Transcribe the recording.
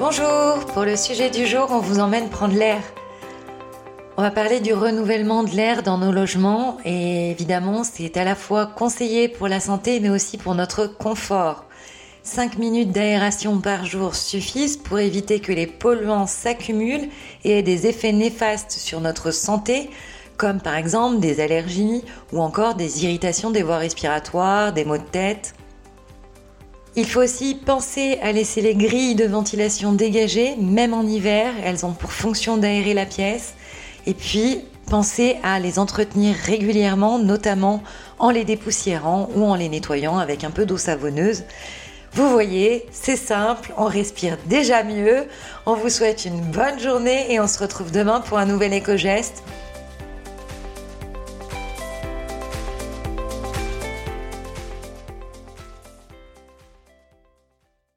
Bonjour, pour le sujet du jour, on vous emmène prendre l'air. On va parler du renouvellement de l'air dans nos logements et évidemment c'est à la fois conseillé pour la santé mais aussi pour notre confort. 5 minutes d'aération par jour suffisent pour éviter que les polluants s'accumulent et aient des effets néfastes sur notre santé comme par exemple des allergies ou encore des irritations des voies respiratoires, des maux de tête. Il faut aussi penser à laisser les grilles de ventilation dégagées, même en hiver, elles ont pour fonction d'aérer la pièce. Et puis, pensez à les entretenir régulièrement, notamment en les dépoussiérant ou en les nettoyant avec un peu d'eau savonneuse. Vous voyez, c'est simple, on respire déjà mieux. On vous souhaite une bonne journée et on se retrouve demain pour un nouvel éco-geste.